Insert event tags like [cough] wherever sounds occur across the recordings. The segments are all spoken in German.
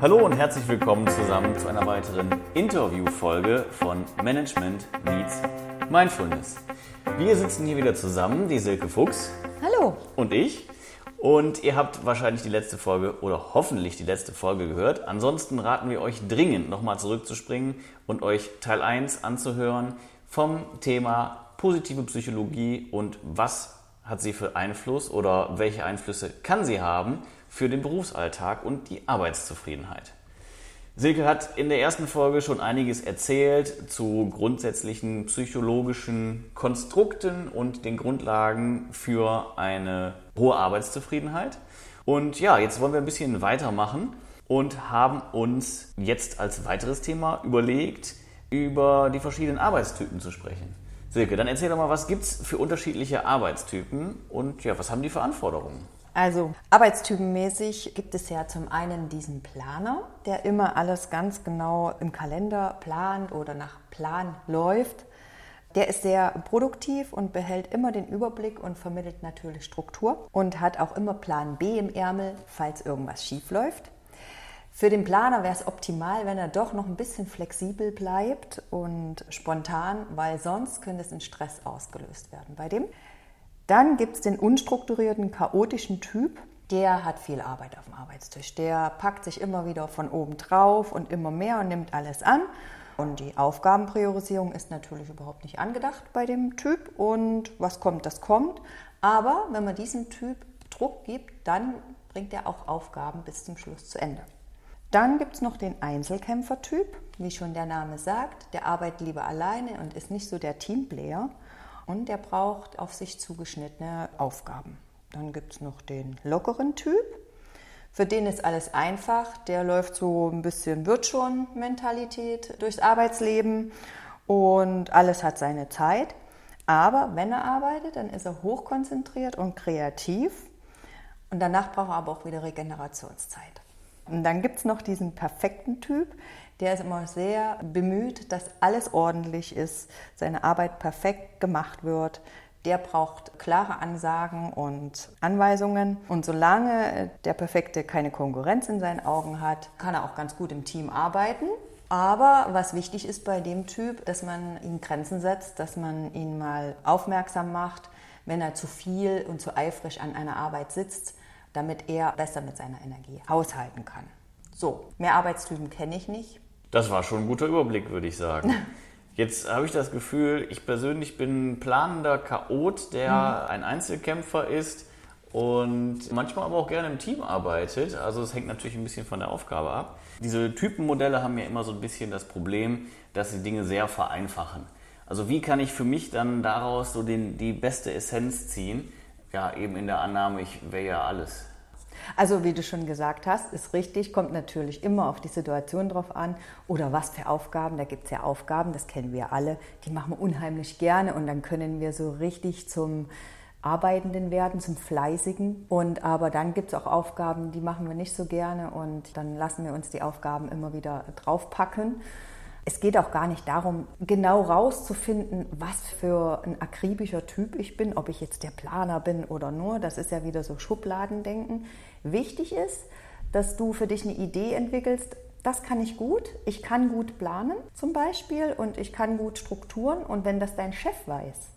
Hallo und herzlich willkommen zusammen zu einer weiteren Interviewfolge von Management Meets Mindfulness. Wir sitzen hier wieder zusammen, die Silke Fuchs. Hallo. Und ich. Und ihr habt wahrscheinlich die letzte Folge oder hoffentlich die letzte Folge gehört. Ansonsten raten wir euch dringend nochmal zurückzuspringen und euch Teil 1 anzuhören vom Thema positive Psychologie und was hat sie für Einfluss oder welche Einflüsse kann sie haben für den Berufsalltag und die Arbeitszufriedenheit. Silke hat in der ersten Folge schon einiges erzählt zu grundsätzlichen psychologischen Konstrukten und den Grundlagen für eine hohe Arbeitszufriedenheit. Und ja, jetzt wollen wir ein bisschen weitermachen und haben uns jetzt als weiteres Thema überlegt, über die verschiedenen Arbeitstypen zu sprechen. Silke, dann erzähl doch mal, was gibt es für unterschiedliche Arbeitstypen und ja, was haben die für Anforderungen? Also arbeitstypenmäßig gibt es ja zum einen diesen Planer, der immer alles ganz genau im Kalender plant oder nach Plan läuft. Der ist sehr produktiv und behält immer den Überblick und vermittelt natürlich Struktur und hat auch immer Plan B im Ärmel, falls irgendwas schief läuft. Für den Planer wäre es optimal, wenn er doch noch ein bisschen flexibel bleibt und spontan, weil sonst könnte es in Stress ausgelöst werden bei dem. Dann gibt es den unstrukturierten, chaotischen Typ. Der hat viel Arbeit auf dem Arbeitstisch. Der packt sich immer wieder von oben drauf und immer mehr und nimmt alles an. Und die Aufgabenpriorisierung ist natürlich überhaupt nicht angedacht bei dem Typ. Und was kommt, das kommt. Aber wenn man diesem Typ Druck gibt, dann bringt er auch Aufgaben bis zum Schluss zu Ende. Dann gibt es noch den Einzelkämpfertyp, wie schon der Name sagt. Der arbeitet lieber alleine und ist nicht so der Teamplayer und der braucht auf sich zugeschnittene Aufgaben. Dann gibt es noch den lockeren Typ. Für den ist alles einfach. Der läuft so ein bisschen wird schon Mentalität durchs Arbeitsleben und alles hat seine Zeit. Aber wenn er arbeitet, dann ist er hochkonzentriert und kreativ. Und danach braucht er aber auch wieder Regenerationszeit. Und dann gibt es noch diesen perfekten Typ, der ist immer sehr bemüht, dass alles ordentlich ist, seine Arbeit perfekt gemacht wird. Der braucht klare Ansagen und Anweisungen. Und solange der Perfekte keine Konkurrenz in seinen Augen hat, kann er auch ganz gut im Team arbeiten. Aber was wichtig ist bei dem Typ, dass man ihm Grenzen setzt, dass man ihn mal aufmerksam macht, wenn er zu viel und zu eifrig an einer Arbeit sitzt, damit er besser mit seiner Energie haushalten kann. So, mehr Arbeitstypen kenne ich nicht. Das war schon ein guter Überblick, würde ich sagen. [laughs] Jetzt habe ich das Gefühl, ich persönlich bin ein planender Chaot, der mhm. ein Einzelkämpfer ist und manchmal aber auch gerne im Team arbeitet. Also es hängt natürlich ein bisschen von der Aufgabe ab. Diese Typenmodelle haben ja immer so ein bisschen das Problem, dass sie Dinge sehr vereinfachen. Also wie kann ich für mich dann daraus so den, die beste Essenz ziehen? Ja, eben in der Annahme, ich wäre ja alles. Also wie du schon gesagt hast, ist richtig, kommt natürlich immer auf die Situation drauf an oder was für Aufgaben. Da gibt es ja Aufgaben, das kennen wir alle, die machen wir unheimlich gerne und dann können wir so richtig zum Arbeitenden werden, zum Fleißigen. Und aber dann gibt es auch Aufgaben, die machen wir nicht so gerne und dann lassen wir uns die Aufgaben immer wieder draufpacken. Es geht auch gar nicht darum, genau rauszufinden, was für ein akribischer Typ ich bin, ob ich jetzt der Planer bin oder nur. Das ist ja wieder so Schubladendenken. Wichtig ist, dass du für dich eine Idee entwickelst, das kann ich gut, ich kann gut planen zum Beispiel und ich kann gut Strukturen und wenn das dein Chef weiß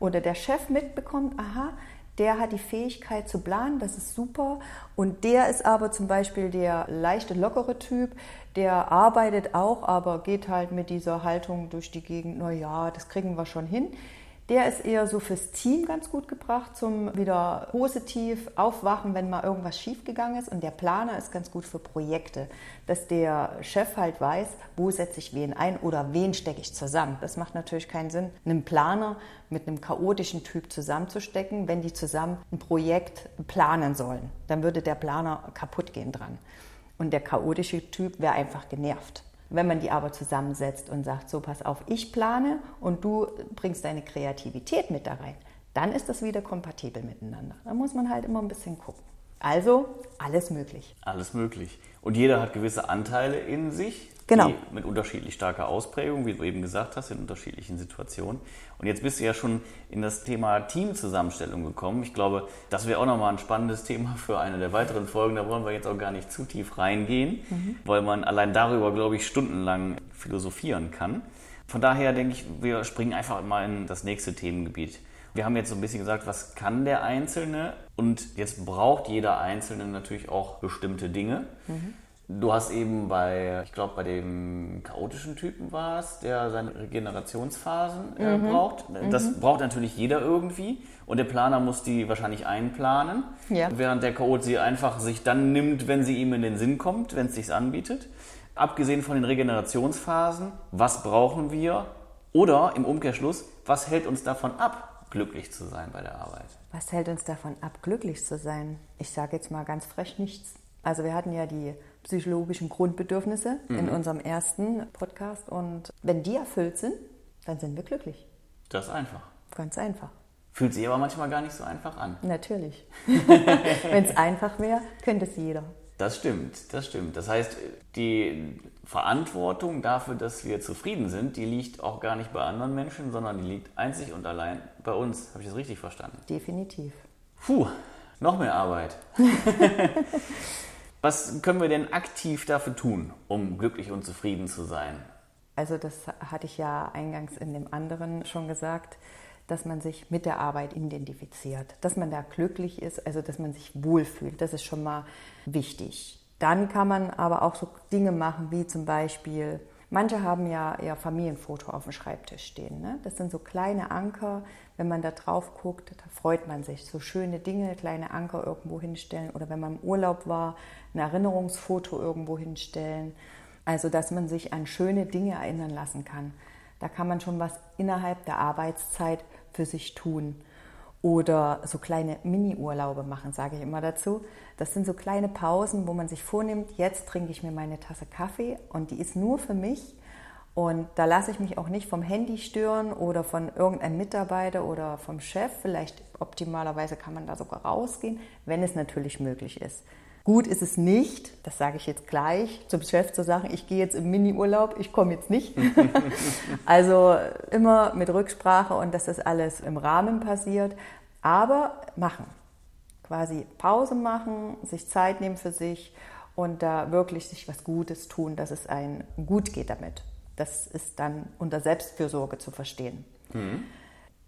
oder der Chef mitbekommt, aha, der hat die Fähigkeit zu planen, das ist super. Und der ist aber zum Beispiel der leichte, lockere Typ, der arbeitet auch, aber geht halt mit dieser Haltung durch die Gegend, na ja, das kriegen wir schon hin. Der ist eher so fürs Team ganz gut gebracht, zum wieder positiv aufwachen, wenn mal irgendwas schiefgegangen ist. Und der Planer ist ganz gut für Projekte, dass der Chef halt weiß, wo setze ich wen ein oder wen stecke ich zusammen. Das macht natürlich keinen Sinn, einen Planer mit einem chaotischen Typ zusammenzustecken, wenn die zusammen ein Projekt planen sollen. Dann würde der Planer kaputt gehen dran. Und der chaotische Typ wäre einfach genervt. Wenn man die aber zusammensetzt und sagt, so pass auf, ich plane und du bringst deine Kreativität mit da rein, dann ist das wieder kompatibel miteinander. Da muss man halt immer ein bisschen gucken. Also alles möglich. Alles möglich. Und jeder hat gewisse Anteile in sich Genau. mit unterschiedlich starker Ausprägung, wie du eben gesagt hast, in unterschiedlichen Situationen. Und jetzt bist du ja schon in das Thema Teamzusammenstellung gekommen. Ich glaube, das wäre auch nochmal ein spannendes Thema für eine der weiteren Folgen. Da wollen wir jetzt auch gar nicht zu tief reingehen, mhm. weil man allein darüber, glaube ich, stundenlang philosophieren kann. Von daher denke ich, wir springen einfach mal in das nächste Themengebiet. Wir haben jetzt so ein bisschen gesagt, was kann der Einzelne? Und jetzt braucht jeder Einzelne natürlich auch bestimmte Dinge. Mhm. Du hast eben bei, ich glaube, bei dem chaotischen Typen war es, der seine Regenerationsphasen äh, mhm. braucht. Das mhm. braucht natürlich jeder irgendwie. Und der Planer muss die wahrscheinlich einplanen. Ja. Während der Chaot sie einfach sich dann nimmt, wenn sie ihm in den Sinn kommt, wenn es sich anbietet. Abgesehen von den Regenerationsphasen, was brauchen wir? Oder im Umkehrschluss, was hält uns davon ab, glücklich zu sein bei der Arbeit? Was hält uns davon ab, glücklich zu sein? Ich sage jetzt mal ganz frech nichts. Also wir hatten ja die psychologischen Grundbedürfnisse mhm. in unserem ersten Podcast. Und wenn die erfüllt sind, dann sind wir glücklich. Das ist einfach. Ganz einfach. Fühlt sich aber manchmal gar nicht so einfach an. Natürlich. [laughs] wenn es einfach wäre, könnte es jeder. Das stimmt, das stimmt. Das heißt, die Verantwortung dafür, dass wir zufrieden sind, die liegt auch gar nicht bei anderen Menschen, sondern die liegt einzig und allein bei uns. Habe ich das richtig verstanden? Definitiv. Puh, noch mehr Arbeit. [laughs] Was können wir denn aktiv dafür tun, um glücklich und zufrieden zu sein? Also das hatte ich ja eingangs in dem anderen schon gesagt, dass man sich mit der Arbeit identifiziert, dass man da glücklich ist, also dass man sich wohlfühlt. Das ist schon mal wichtig. Dann kann man aber auch so Dinge machen, wie zum Beispiel, manche haben ja ihr Familienfoto auf dem Schreibtisch stehen. Ne? Das sind so kleine Anker, wenn man da drauf guckt, da freut man sich. So schöne Dinge, kleine Anker irgendwo hinstellen oder wenn man im Urlaub war, ein Erinnerungsfoto irgendwo hinstellen. Also, dass man sich an schöne Dinge erinnern lassen kann. Da kann man schon was innerhalb der Arbeitszeit für sich tun. Oder so kleine Mini-Urlaube machen, sage ich immer dazu. Das sind so kleine Pausen, wo man sich vornimmt, jetzt trinke ich mir meine Tasse Kaffee und die ist nur für mich und da lasse ich mich auch nicht vom Handy stören oder von irgendeinem Mitarbeiter oder vom Chef. Vielleicht optimalerweise kann man da sogar rausgehen, wenn es natürlich möglich ist. Gut ist es nicht, das sage ich jetzt gleich, zum Chef zu sagen, ich gehe jetzt im Mini-Urlaub, ich komme jetzt nicht. [laughs] also immer mit Rücksprache und dass das alles im Rahmen passiert. Aber machen. Quasi Pause machen, sich Zeit nehmen für sich und da wirklich sich was Gutes tun, dass es einem gut geht damit. Das ist dann unter Selbstfürsorge zu verstehen. Mhm.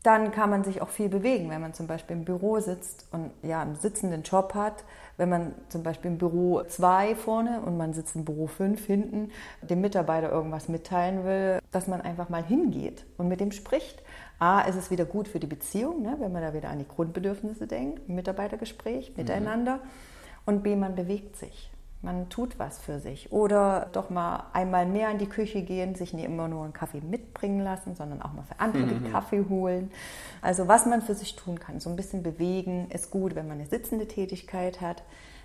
Dann kann man sich auch viel bewegen, wenn man zum Beispiel im Büro sitzt und ja einen sitzenden Job hat. Wenn man zum Beispiel im Büro 2 vorne und man sitzt im Büro 5 hinten, dem Mitarbeiter irgendwas mitteilen will, dass man einfach mal hingeht und mit dem spricht. A, ist es wieder gut für die Beziehung, ne, wenn man da wieder an die Grundbedürfnisse denkt, Mitarbeitergespräch, mhm. miteinander. Mhm. Und B, man bewegt sich. Man tut was für sich. Oder doch mal einmal mehr in die Küche gehen, sich nicht immer nur einen Kaffee mitbringen lassen, sondern auch mal für andere mhm. den Kaffee holen. Also was man für sich tun kann. So ein bisschen bewegen ist gut, wenn man eine sitzende Tätigkeit hat.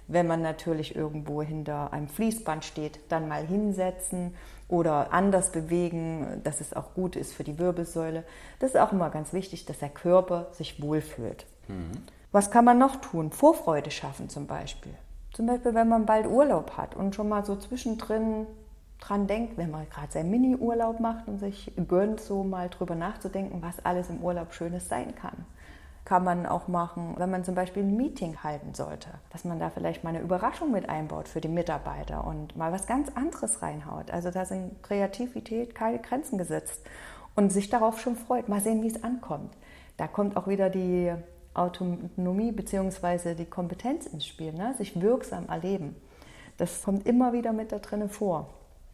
Wenn man natürlich irgendwo hinter einem Fließband steht, dann mal hinsetzen oder anders bewegen, dass es auch gut ist für die Wirbelsäule. Das ist auch immer ganz wichtig, dass der Körper sich wohlfühlt. Mhm. Was kann man noch tun? Vorfreude schaffen zum Beispiel. Zum Beispiel, wenn man bald Urlaub hat und schon mal so zwischendrin dran denkt, wenn man gerade seinen Mini-Urlaub macht und sich gönnt, so mal drüber nachzudenken, was alles im Urlaub Schönes sein kann. Kann man auch machen, wenn man zum Beispiel ein Meeting halten sollte, dass man da vielleicht mal eine Überraschung mit einbaut für die Mitarbeiter und mal was ganz anderes reinhaut. Also da sind Kreativität keine Grenzen gesetzt und sich darauf schon freut. Mal sehen, wie es ankommt. Da kommt auch wieder die Autonomie bzw. die Kompetenz ins Spiel, ne? sich wirksam erleben. Das kommt immer wieder mit da drinnen vor.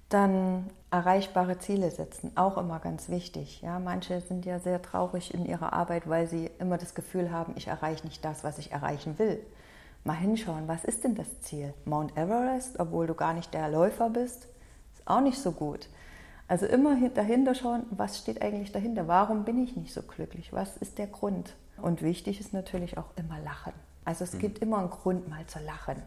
Dann erreichbare Ziele setzen, auch immer ganz wichtig. Ja, manche sind ja sehr traurig in ihrer Arbeit, weil sie immer das Gefühl haben, ich erreiche nicht das, was ich erreichen will. Mal hinschauen, was ist denn das Ziel? Mount Everest, obwohl du gar nicht der Läufer bist, ist auch nicht so gut. Also immer dahinter schauen, was steht eigentlich dahinter? Warum bin ich nicht so glücklich? Was ist der Grund? Und wichtig ist natürlich auch immer Lachen. Also es mhm. gibt immer einen Grund, mal zu lachen.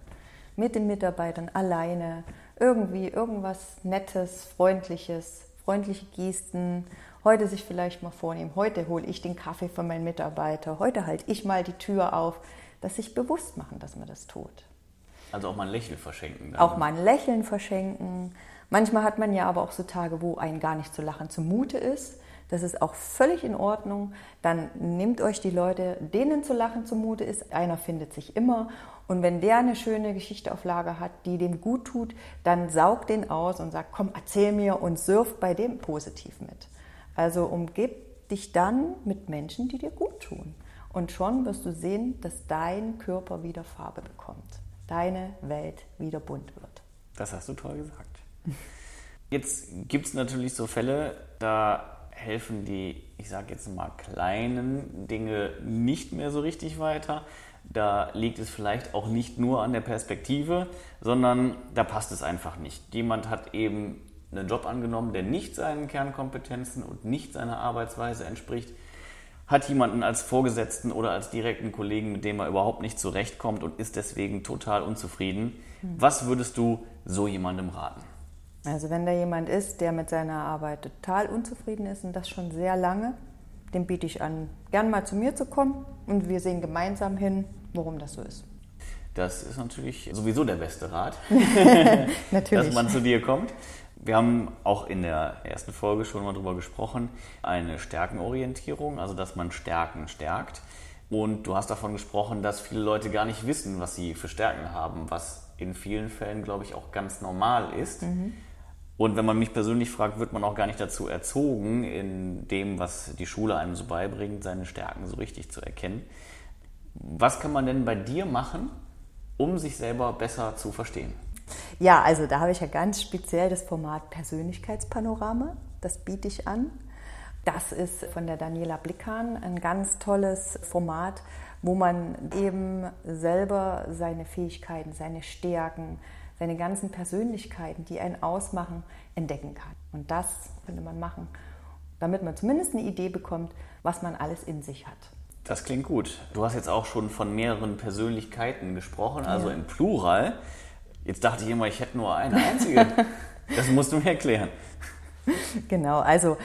Mit den Mitarbeitern alleine, irgendwie irgendwas Nettes, Freundliches, freundliche Gesten. Heute sich vielleicht mal vornehmen, heute hole ich den Kaffee für meinen Mitarbeiter, heute halte ich mal die Tür auf, dass sich bewusst machen, dass man das tut. Also auch mal ein Lächeln verschenken. Dann. Auch mal ein Lächeln verschenken. Manchmal hat man ja aber auch so Tage, wo einen gar nicht zu lachen zumute ist. Das ist auch völlig in Ordnung. Dann nehmt euch die Leute, denen zu lachen zumute ist. Einer findet sich immer. Und wenn der eine schöne Geschichte auf Lager hat, die dem gut tut, dann saugt den aus und sagt, komm, erzähl mir und surft bei dem positiv mit. Also umgib dich dann mit Menschen, die dir gut tun. Und schon wirst du sehen, dass dein Körper wieder Farbe bekommt. Deine Welt wieder bunt wird. Das hast du toll gesagt. Jetzt gibt es natürlich so Fälle, da helfen die, ich sage jetzt mal, kleinen Dinge nicht mehr so richtig weiter. Da liegt es vielleicht auch nicht nur an der Perspektive, sondern da passt es einfach nicht. Jemand hat eben einen Job angenommen, der nicht seinen Kernkompetenzen und nicht seiner Arbeitsweise entspricht, hat jemanden als Vorgesetzten oder als direkten Kollegen, mit dem er überhaupt nicht zurechtkommt und ist deswegen total unzufrieden. Hm. Was würdest du so jemandem raten? Also wenn da jemand ist, der mit seiner Arbeit total unzufrieden ist und das schon sehr lange, dem biete ich an, gern mal zu mir zu kommen und wir sehen gemeinsam hin, warum das so ist. Das ist natürlich sowieso der beste Rat, [laughs] dass man zu dir kommt. Wir haben auch in der ersten Folge schon mal darüber gesprochen, eine Stärkenorientierung, also dass man Stärken stärkt. Und du hast davon gesprochen, dass viele Leute gar nicht wissen, was sie für Stärken haben, was in vielen Fällen, glaube ich, auch ganz normal ist. Mhm. Und wenn man mich persönlich fragt, wird man auch gar nicht dazu erzogen, in dem, was die Schule einem so beibringt, seine Stärken so richtig zu erkennen. Was kann man denn bei dir machen, um sich selber besser zu verstehen? Ja, also da habe ich ja ganz speziell das Format Persönlichkeitspanorama. Das biete ich an. Das ist von der Daniela Blickhahn ein ganz tolles Format, wo man eben selber seine Fähigkeiten, seine Stärken, seine ganzen Persönlichkeiten, die einen ausmachen, entdecken kann. Und das könnte man machen, damit man zumindest eine Idee bekommt, was man alles in sich hat. Das klingt gut. Du hast jetzt auch schon von mehreren Persönlichkeiten gesprochen, also ja. im Plural. Jetzt dachte ich immer, ich hätte nur eine einzige. [laughs] das musst du mir erklären. Genau, also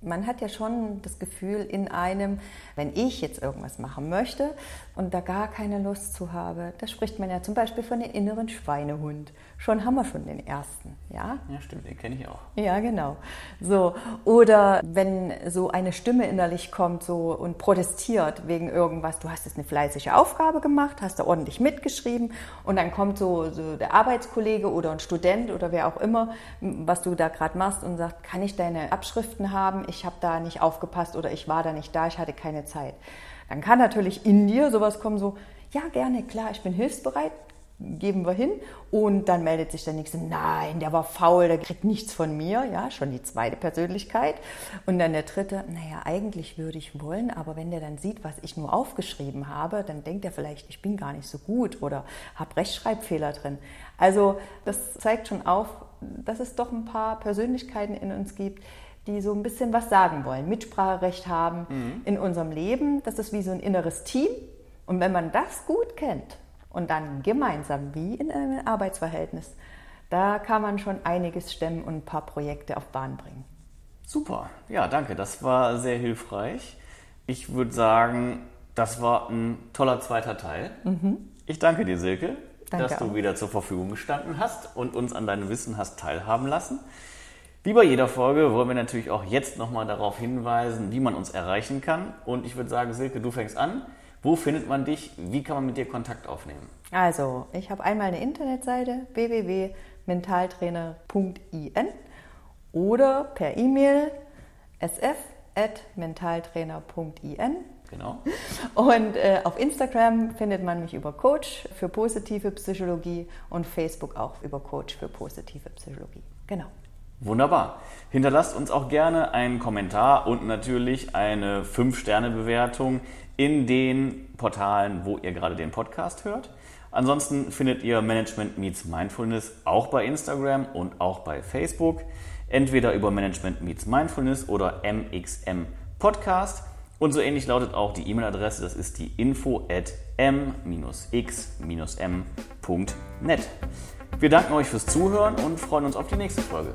man hat ja schon das Gefühl in einem, wenn ich jetzt irgendwas machen möchte und da gar keine Lust zu habe, da spricht man ja zum Beispiel von dem inneren Schweinehund. Schon haben wir schon den ersten, ja? Ja, stimmt, den kenne ich auch. Ja, genau. So oder wenn so eine Stimme innerlich kommt so und protestiert wegen irgendwas, du hast jetzt eine fleißige Aufgabe gemacht, hast da ordentlich mitgeschrieben und dann kommt so, so der Arbeitskollege oder ein Student oder wer auch immer, was du da gerade machst und sagt, kann ich deine Abschriften haben? Ich habe da nicht aufgepasst oder ich war da nicht da, ich hatte keine Zeit. Dann kann natürlich in dir sowas kommen, so, ja, gerne, klar, ich bin hilfsbereit, geben wir hin. Und dann meldet sich der Nächste, nein, der war faul, der kriegt nichts von mir. Ja, schon die zweite Persönlichkeit. Und dann der dritte, naja, eigentlich würde ich wollen, aber wenn der dann sieht, was ich nur aufgeschrieben habe, dann denkt er vielleicht, ich bin gar nicht so gut oder habe Rechtschreibfehler drin. Also das zeigt schon auf, dass es doch ein paar Persönlichkeiten in uns gibt, die so ein bisschen was sagen wollen, Mitspracherecht haben mhm. in unserem Leben. Das ist wie so ein inneres Team. Und wenn man das gut kennt und dann gemeinsam wie in einem Arbeitsverhältnis, da kann man schon einiges stemmen und ein paar Projekte auf Bahn bringen. Super, ja, danke. Das war sehr hilfreich. Ich würde sagen, das war ein toller zweiter Teil. Mhm. Ich danke dir, Silke, danke dass du auch. wieder zur Verfügung gestanden hast und uns an deinem Wissen hast teilhaben lassen. Wie bei jeder Folge wollen wir natürlich auch jetzt nochmal darauf hinweisen, wie man uns erreichen kann. Und ich würde sagen, Silke, du fängst an. Wo findet man dich? Wie kann man mit dir Kontakt aufnehmen? Also, ich habe einmal eine Internetseite www.mentaltrainer.in oder per E-Mail sf.mentaltrainer.in. Genau. Und äh, auf Instagram findet man mich über Coach für positive Psychologie und Facebook auch über Coach für positive Psychologie. Genau. Wunderbar. Hinterlasst uns auch gerne einen Kommentar und natürlich eine 5-Sterne-Bewertung in den Portalen, wo ihr gerade den Podcast hört. Ansonsten findet ihr Management Meets Mindfulness auch bei Instagram und auch bei Facebook. Entweder über Management Meets Mindfulness oder MXM Podcast. Und so ähnlich lautet auch die E-Mail-Adresse, das ist die info at m-x-m.net. Wir danken euch fürs Zuhören und freuen uns auf die nächste Folge.